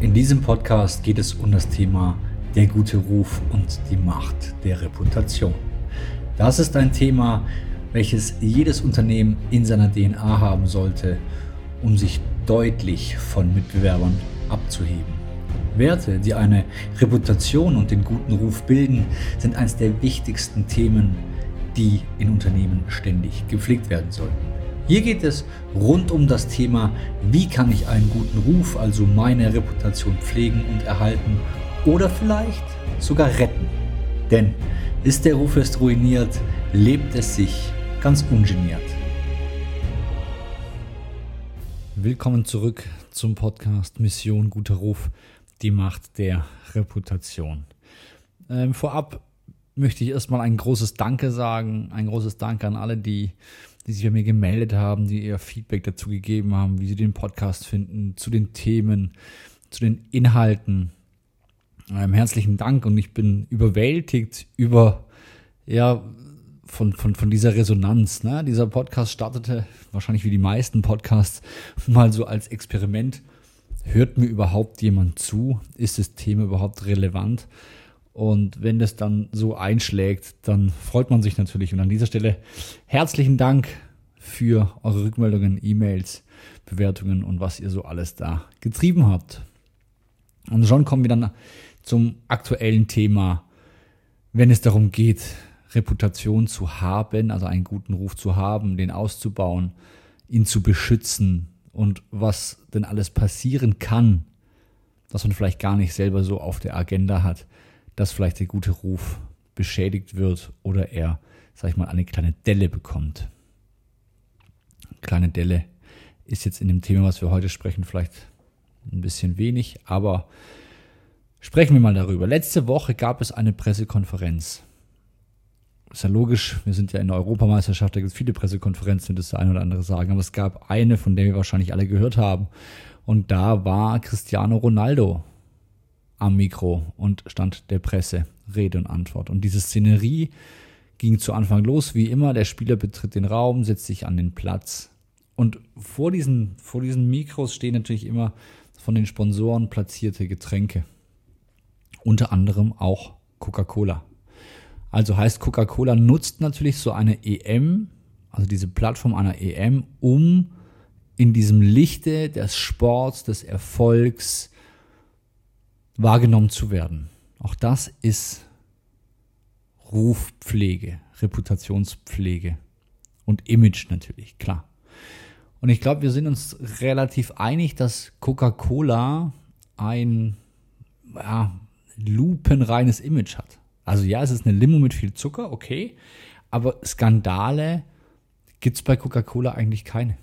In diesem Podcast geht es um das Thema der gute Ruf und die Macht der Reputation. Das ist ein Thema, welches jedes Unternehmen in seiner DNA haben sollte, um sich deutlich von Mitbewerbern abzuheben. Werte, die eine Reputation und den guten Ruf bilden, sind eines der wichtigsten Themen, die in Unternehmen ständig gepflegt werden sollten. Hier geht es rund um das Thema, wie kann ich einen guten Ruf, also meine Reputation pflegen und erhalten oder vielleicht sogar retten. Denn ist der Ruf erst ruiniert, lebt es sich ganz ungeniert. Willkommen zurück zum Podcast Mission Guter Ruf, die Macht der Reputation. Ähm, vorab möchte ich erstmal ein großes Danke sagen, ein großes Danke an alle, die die sich bei mir gemeldet haben, die ihr Feedback dazu gegeben haben, wie sie den Podcast finden, zu den Themen, zu den Inhalten. Ähm, herzlichen Dank und ich bin überwältigt über, ja, von, von, von dieser Resonanz. Ne? Dieser Podcast startete wahrscheinlich wie die meisten Podcasts mal so als Experiment. Hört mir überhaupt jemand zu? Ist das Thema überhaupt relevant? Und wenn das dann so einschlägt, dann freut man sich natürlich. Und an dieser Stelle herzlichen Dank für eure Rückmeldungen, E-Mails, Bewertungen und was ihr so alles da getrieben habt. Und schon kommen wir dann zum aktuellen Thema, wenn es darum geht, Reputation zu haben, also einen guten Ruf zu haben, den auszubauen, ihn zu beschützen und was denn alles passieren kann, was man vielleicht gar nicht selber so auf der Agenda hat dass vielleicht der gute Ruf beschädigt wird oder er, sag ich mal, eine kleine Delle bekommt. Kleine Delle ist jetzt in dem Thema, was wir heute sprechen, vielleicht ein bisschen wenig, aber sprechen wir mal darüber. Letzte Woche gab es eine Pressekonferenz. Ist ja logisch, wir sind ja in der Europameisterschaft, da gibt es viele Pressekonferenzen, das der eine oder andere sagen, aber es gab eine, von der wir wahrscheinlich alle gehört haben. Und da war Cristiano Ronaldo am Mikro und stand der Presse Rede und Antwort. Und diese Szenerie ging zu Anfang los, wie immer. Der Spieler betritt den Raum, setzt sich an den Platz. Und vor diesen, vor diesen Mikros stehen natürlich immer von den Sponsoren platzierte Getränke. Unter anderem auch Coca-Cola. Also heißt, Coca-Cola nutzt natürlich so eine EM, also diese Plattform einer EM, um in diesem Lichte des Sports, des Erfolgs, wahrgenommen zu werden. Auch das ist Rufpflege, Reputationspflege und Image natürlich, klar. Und ich glaube, wir sind uns relativ einig, dass Coca-Cola ein ja, lupenreines Image hat. Also ja, es ist eine Limo mit viel Zucker, okay, aber Skandale gibt es bei Coca-Cola eigentlich keine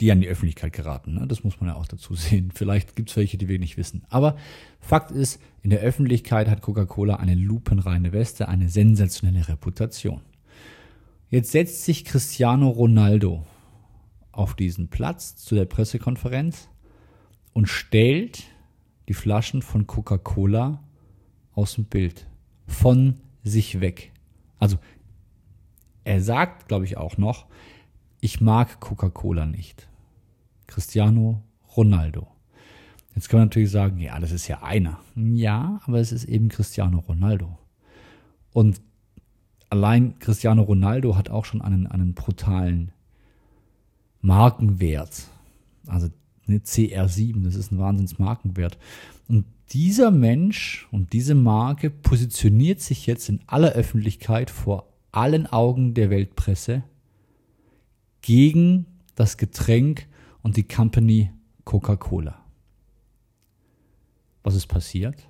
die an die Öffentlichkeit geraten. Ne? Das muss man ja auch dazu sehen. Vielleicht gibt es welche, die wir nicht wissen. Aber Fakt ist, in der Öffentlichkeit hat Coca-Cola eine lupenreine Weste, eine sensationelle Reputation. Jetzt setzt sich Cristiano Ronaldo auf diesen Platz zu der Pressekonferenz und stellt die Flaschen von Coca-Cola aus dem Bild von sich weg. Also er sagt, glaube ich, auch noch, ich mag Coca-Cola nicht. Cristiano Ronaldo. Jetzt kann man natürlich sagen, ja, das ist ja einer. Ja, aber es ist eben Cristiano Ronaldo. Und allein Cristiano Ronaldo hat auch schon einen, einen brutalen Markenwert. Also eine CR7, das ist ein Wahnsinnsmarkenwert. Und dieser Mensch und diese Marke positioniert sich jetzt in aller Öffentlichkeit vor allen Augen der Weltpresse gegen das Getränk und die Company Coca-Cola. Was ist passiert?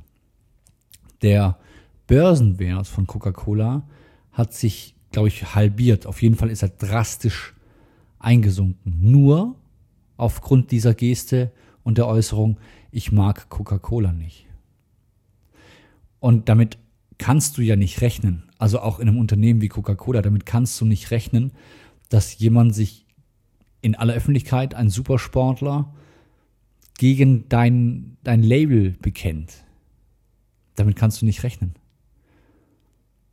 Der Börsenwert von Coca-Cola hat sich, glaube ich, halbiert. Auf jeden Fall ist er drastisch eingesunken. Nur aufgrund dieser Geste und der Äußerung, ich mag Coca-Cola nicht. Und damit kannst du ja nicht rechnen. Also auch in einem Unternehmen wie Coca-Cola, damit kannst du nicht rechnen, dass jemand sich in aller Öffentlichkeit, ein Supersportler, gegen dein, dein Label bekennt. Damit kannst du nicht rechnen.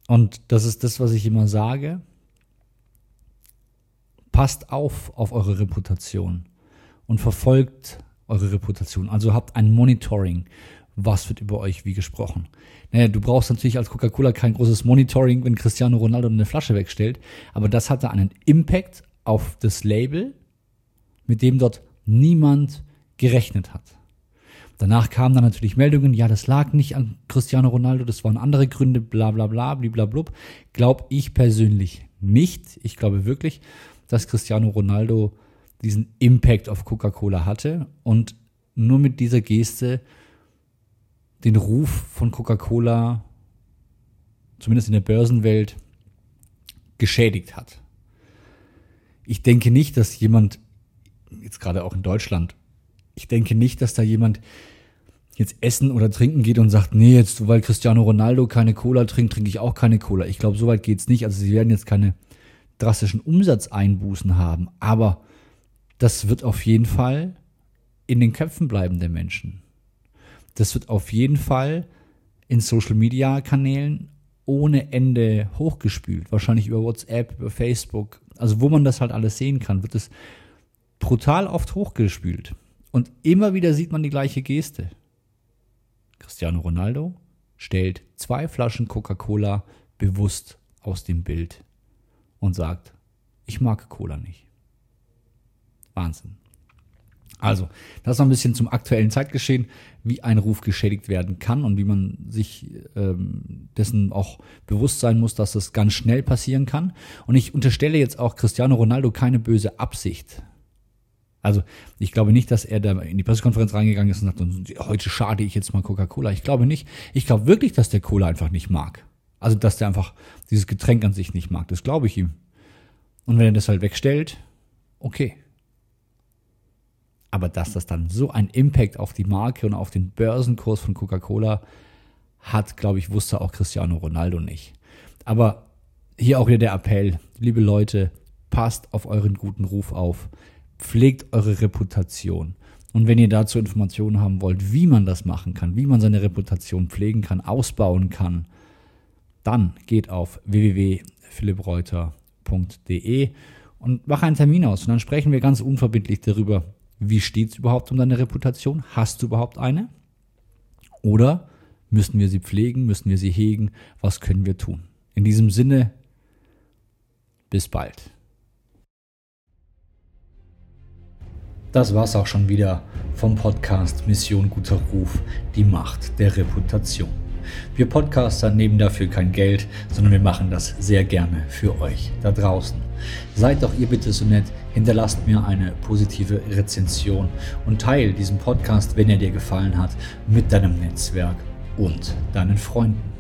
Und das ist das, was ich immer sage. Passt auf auf eure Reputation und verfolgt eure Reputation. Also habt ein Monitoring. Was wird über euch wie gesprochen? Naja, du brauchst natürlich als Coca-Cola kein großes Monitoring, wenn Cristiano Ronaldo eine Flasche wegstellt, aber das hatte einen Impact auf das Label, mit dem dort niemand gerechnet hat. Danach kamen dann natürlich Meldungen, ja, das lag nicht an Cristiano Ronaldo, das waren andere Gründe, bla bla bla, bliblablub. Glaub ich persönlich nicht. Ich glaube wirklich, dass Cristiano Ronaldo diesen Impact auf Coca-Cola hatte und nur mit dieser Geste den Ruf von Coca-Cola, zumindest in der Börsenwelt, geschädigt hat. Ich denke nicht, dass jemand, jetzt gerade auch in Deutschland, ich denke nicht, dass da jemand jetzt essen oder trinken geht und sagt, nee, jetzt, weil Cristiano Ronaldo keine Cola trinkt, trinke ich auch keine Cola. Ich glaube, so weit geht's nicht. Also sie werden jetzt keine drastischen Umsatzeinbußen haben, aber das wird auf jeden Fall in den Köpfen bleiben der Menschen. Das wird auf jeden Fall in Social Media Kanälen ohne Ende hochgespült. Wahrscheinlich über WhatsApp, über Facebook. Also wo man das halt alles sehen kann, wird es brutal oft hochgespült. Und immer wieder sieht man die gleiche Geste. Cristiano Ronaldo stellt zwei Flaschen Coca-Cola bewusst aus dem Bild und sagt, ich mag Cola nicht. Wahnsinn. Also, das noch ein bisschen zum aktuellen Zeitgeschehen, wie ein Ruf geschädigt werden kann und wie man sich ähm, dessen auch bewusst sein muss, dass das ganz schnell passieren kann. Und ich unterstelle jetzt auch Cristiano Ronaldo keine böse Absicht. Also ich glaube nicht, dass er da in die Pressekonferenz reingegangen ist und sagt, heute schade ich jetzt mal Coca-Cola. Ich glaube nicht. Ich glaube wirklich, dass der Cola einfach nicht mag. Also dass der einfach dieses Getränk an sich nicht mag. Das glaube ich ihm. Und wenn er das halt wegstellt, okay. Aber dass das dann so einen Impact auf die Marke und auf den Börsenkurs von Coca-Cola hat, glaube ich, wusste auch Cristiano Ronaldo nicht. Aber hier auch wieder der Appell, liebe Leute, passt auf euren guten Ruf auf, pflegt eure Reputation. Und wenn ihr dazu Informationen haben wollt, wie man das machen kann, wie man seine Reputation pflegen kann, ausbauen kann, dann geht auf www.philippreuter.de und mach einen Termin aus. Und dann sprechen wir ganz unverbindlich darüber, wie steht es überhaupt um deine Reputation? Hast du überhaupt eine? Oder müssen wir sie pflegen? Müssen wir sie hegen? Was können wir tun? In diesem Sinne, bis bald. Das war's auch schon wieder vom Podcast Mission Guter Ruf, die Macht der Reputation. Wir Podcaster nehmen dafür kein Geld, sondern wir machen das sehr gerne für euch da draußen. Seid doch ihr bitte so nett, hinterlasst mir eine positive Rezension und teile diesen Podcast, wenn er dir gefallen hat, mit deinem Netzwerk und deinen Freunden.